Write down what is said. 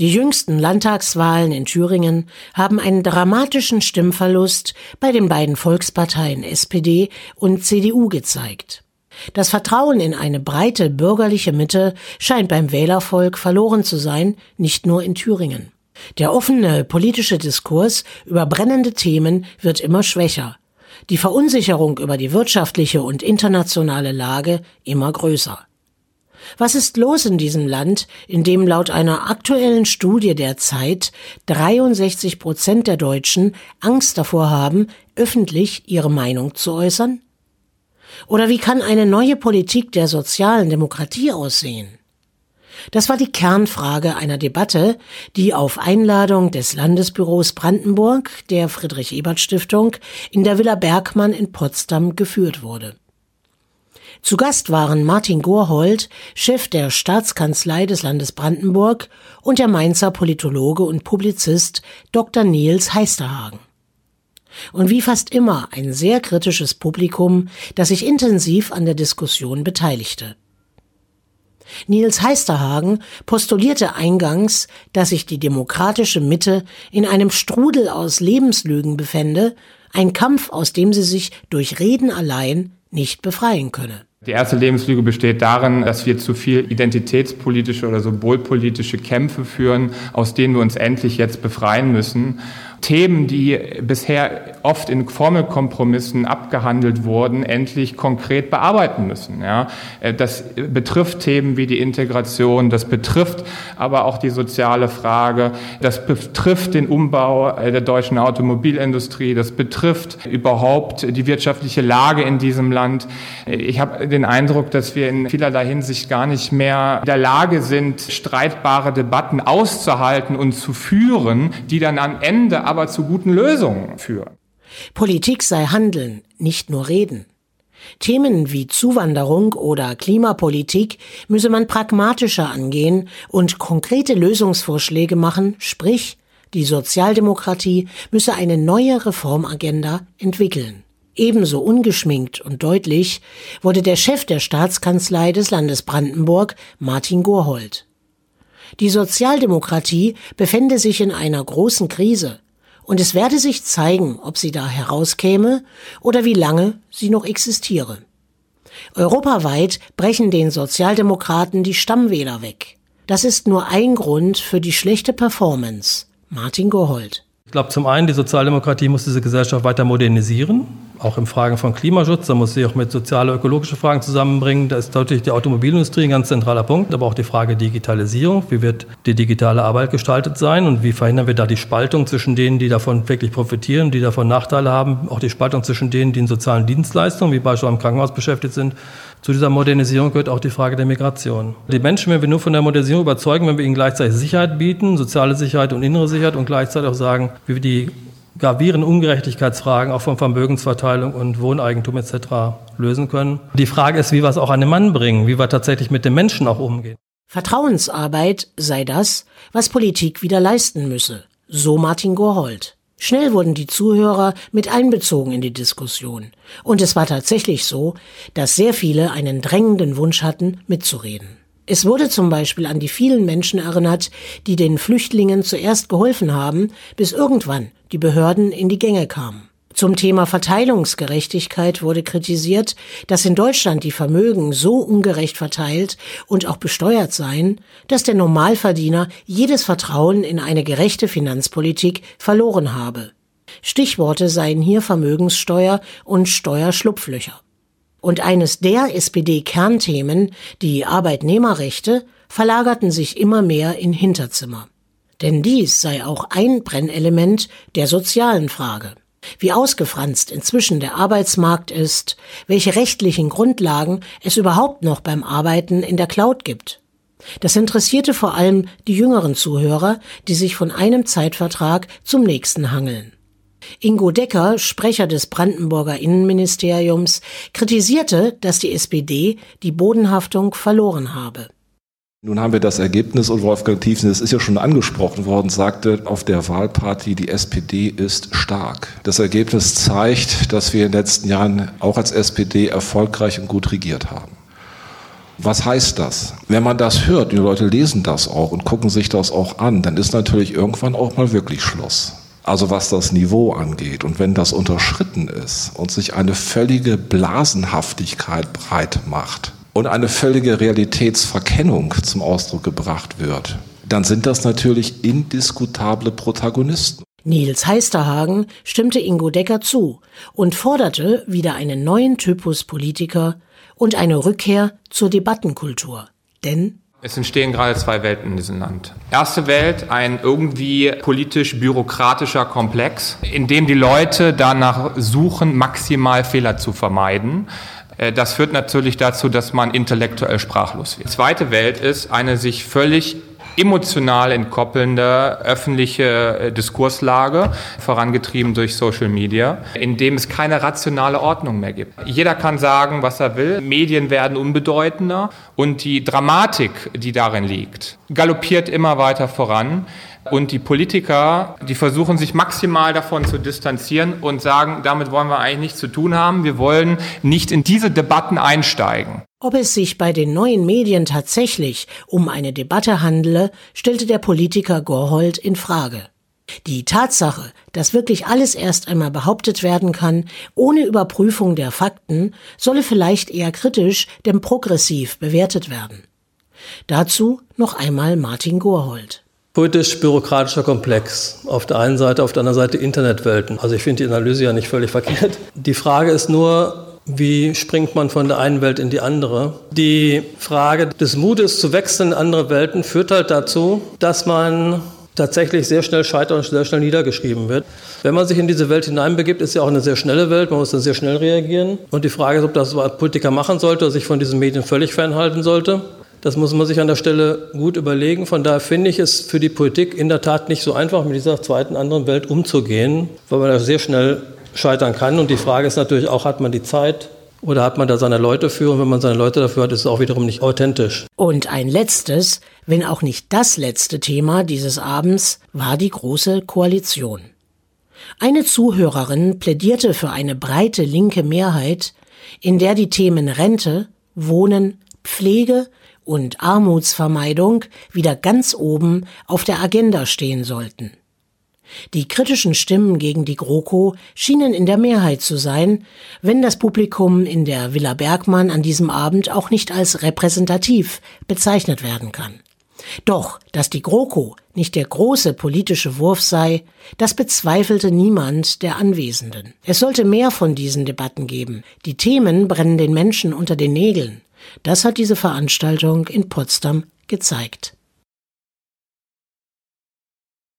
Die jüngsten Landtagswahlen in Thüringen haben einen dramatischen Stimmverlust bei den beiden Volksparteien SPD und CDU gezeigt. Das Vertrauen in eine breite bürgerliche Mitte scheint beim Wählervolk verloren zu sein, nicht nur in Thüringen. Der offene politische Diskurs über brennende Themen wird immer schwächer, die Verunsicherung über die wirtschaftliche und internationale Lage immer größer. Was ist los in diesem Land, in dem laut einer aktuellen Studie der Zeit 63 Prozent der Deutschen Angst davor haben, öffentlich ihre Meinung zu äußern? Oder wie kann eine neue Politik der sozialen Demokratie aussehen? Das war die Kernfrage einer Debatte, die auf Einladung des Landesbüros Brandenburg der Friedrich Ebert Stiftung in der Villa Bergmann in Potsdam geführt wurde. Zu Gast waren Martin Gorhold, Chef der Staatskanzlei des Landes Brandenburg, und der Mainzer Politologe und Publizist Dr. Niels Heisterhagen und wie fast immer ein sehr kritisches Publikum, das sich intensiv an der Diskussion beteiligte. Niels Heisterhagen postulierte eingangs, dass sich die demokratische Mitte in einem Strudel aus Lebenslügen befände, ein Kampf, aus dem sie sich durch Reden allein nicht befreien könne. Die erste Lebenslüge besteht darin, dass wir zu viel identitätspolitische oder symbolpolitische Kämpfe führen, aus denen wir uns endlich jetzt befreien müssen. Themen, die bisher oft in Formelkompromissen abgehandelt wurden, endlich konkret bearbeiten müssen. Ja, äh, das betrifft Themen wie die Integration, das betrifft aber auch die soziale Frage, das betrifft den Umbau äh, der deutschen Automobilindustrie, das betrifft überhaupt die wirtschaftliche Lage in diesem Land. Äh, ich habe den Eindruck, dass wir in vielerlei Hinsicht gar nicht mehr in der Lage sind, streitbare Debatten auszuhalten und zu führen, die dann am Ende aber zu guten Lösungen führen. Politik sei Handeln, nicht nur Reden. Themen wie Zuwanderung oder Klimapolitik müsse man pragmatischer angehen und konkrete Lösungsvorschläge machen, sprich, die Sozialdemokratie müsse eine neue Reformagenda entwickeln. Ebenso ungeschminkt und deutlich wurde der Chef der Staatskanzlei des Landes Brandenburg, Martin Gorhold. Die Sozialdemokratie befände sich in einer großen Krise und es werde sich zeigen, ob sie da herauskäme oder wie lange sie noch existiere. Europaweit brechen den Sozialdemokraten die Stammwähler weg. Das ist nur ein Grund für die schlechte Performance. Martin Gohold. Ich glaube, zum einen, die Sozialdemokratie muss diese Gesellschaft weiter modernisieren auch in Fragen von Klimaschutz. Da muss sie auch mit soziale, ökologische Fragen zusammenbringen. Da ist natürlich die Automobilindustrie ein ganz zentraler Punkt, aber auch die Frage Digitalisierung. Wie wird die digitale Arbeit gestaltet sein und wie verhindern wir da die Spaltung zwischen denen, die davon wirklich profitieren, die davon Nachteile haben, auch die Spaltung zwischen denen, die in sozialen Dienstleistungen, wie beispielsweise im Krankenhaus beschäftigt sind. Zu dieser Modernisierung gehört auch die Frage der Migration. Die Menschen, wenn wir nur von der Modernisierung überzeugen, wenn wir ihnen gleichzeitig Sicherheit bieten, soziale Sicherheit und innere Sicherheit und gleichzeitig auch sagen, wie wir die gravierenden Ungerechtigkeitsfragen auch von Vermögensverteilung und Wohneigentum etc. lösen können. Die Frage ist, wie wir es auch an den Mann bringen, wie wir tatsächlich mit den Menschen auch umgehen. Vertrauensarbeit sei das, was Politik wieder leisten müsse, so Martin Gorhold. Schnell wurden die Zuhörer mit einbezogen in die Diskussion. Und es war tatsächlich so, dass sehr viele einen drängenden Wunsch hatten, mitzureden. Es wurde zum Beispiel an die vielen Menschen erinnert, die den Flüchtlingen zuerst geholfen haben, bis irgendwann die Behörden in die Gänge kamen. Zum Thema Verteilungsgerechtigkeit wurde kritisiert, dass in Deutschland die Vermögen so ungerecht verteilt und auch besteuert seien, dass der Normalverdiener jedes Vertrauen in eine gerechte Finanzpolitik verloren habe. Stichworte seien hier Vermögenssteuer und Steuerschlupflöcher. Und eines der SPD-Kernthemen, die Arbeitnehmerrechte, verlagerten sich immer mehr in Hinterzimmer. Denn dies sei auch ein Brennelement der sozialen Frage. Wie ausgefranst inzwischen der Arbeitsmarkt ist, welche rechtlichen Grundlagen es überhaupt noch beim Arbeiten in der Cloud gibt. Das interessierte vor allem die jüngeren Zuhörer, die sich von einem Zeitvertrag zum nächsten hangeln. Ingo Decker, Sprecher des Brandenburger Innenministeriums, kritisierte, dass die SPD die Bodenhaftung verloren habe. Nun haben wir das Ergebnis und Wolfgang Thiessen, das ist ja schon angesprochen worden, sagte auf der Wahlparty, die SPD ist stark. Das Ergebnis zeigt, dass wir in den letzten Jahren auch als SPD erfolgreich und gut regiert haben. Was heißt das? Wenn man das hört, die Leute lesen das auch und gucken sich das auch an, dann ist natürlich irgendwann auch mal wirklich Schluss. Also was das Niveau angeht. Und wenn das unterschritten ist und sich eine völlige Blasenhaftigkeit breit macht und eine völlige Realitätsverkennung zum Ausdruck gebracht wird, dann sind das natürlich indiskutable Protagonisten. Nils Heisterhagen stimmte Ingo Decker zu und forderte wieder einen neuen Typus Politiker und eine Rückkehr zur Debattenkultur. Denn es entstehen gerade zwei Welten in diesem Land. Erste Welt, ein irgendwie politisch-bürokratischer Komplex, in dem die Leute danach suchen, maximal Fehler zu vermeiden. Äh, das führt natürlich dazu, dass man intellektuell sprachlos wird. Zweite Welt ist eine sich völlig emotional entkoppelnde öffentliche äh, Diskurslage, vorangetrieben durch Social Media, in dem es keine rationale Ordnung mehr gibt. Jeder kann sagen, was er will. Medien werden unbedeutender und die Dramatik, die darin liegt, galoppiert immer weiter voran. Und die Politiker, die versuchen sich maximal davon zu distanzieren und sagen, damit wollen wir eigentlich nichts zu tun haben. Wir wollen nicht in diese Debatten einsteigen. Ob es sich bei den neuen Medien tatsächlich um eine Debatte handele, stellte der Politiker Gorhold in Frage. Die Tatsache, dass wirklich alles erst einmal behauptet werden kann, ohne Überprüfung der Fakten, solle vielleicht eher kritisch, denn progressiv bewertet werden. Dazu noch einmal Martin Gorhold. Politisch-bürokratischer Komplex. Auf der einen Seite, auf der anderen Seite Internetwelten. Also ich finde die Analyse ja nicht völlig verkehrt. Die Frage ist nur, wie springt man von der einen Welt in die andere? Die Frage des Mutes zu wechseln in andere Welten führt halt dazu, dass man tatsächlich sehr schnell scheitert und sehr schnell niedergeschrieben wird. Wenn man sich in diese Welt hineinbegibt, ist ja auch eine sehr schnelle Welt, man muss dann sehr schnell reagieren. Und die Frage ist, ob das ein Politiker machen sollte oder sich von diesen Medien völlig fernhalten sollte. Das muss man sich an der Stelle gut überlegen. Von daher finde ich es für die Politik in der Tat nicht so einfach, mit dieser zweiten anderen Welt umzugehen, weil man da sehr schnell scheitern kann. Und die Frage ist natürlich auch, hat man die Zeit oder hat man da seine Leute für? Und wenn man seine Leute dafür hat, ist es auch wiederum nicht authentisch. Und ein letztes, wenn auch nicht das letzte Thema dieses Abends, war die Große Koalition. Eine Zuhörerin plädierte für eine breite linke Mehrheit, in der die Themen Rente, Wohnen, Pflege und Armutsvermeidung wieder ganz oben auf der Agenda stehen sollten. Die kritischen Stimmen gegen die GroKo schienen in der Mehrheit zu sein, wenn das Publikum in der Villa Bergmann an diesem Abend auch nicht als repräsentativ bezeichnet werden kann. Doch, dass die GroKo nicht der große politische Wurf sei, das bezweifelte niemand der Anwesenden. Es sollte mehr von diesen Debatten geben. Die Themen brennen den Menschen unter den Nägeln. Das hat diese Veranstaltung in Potsdam gezeigt.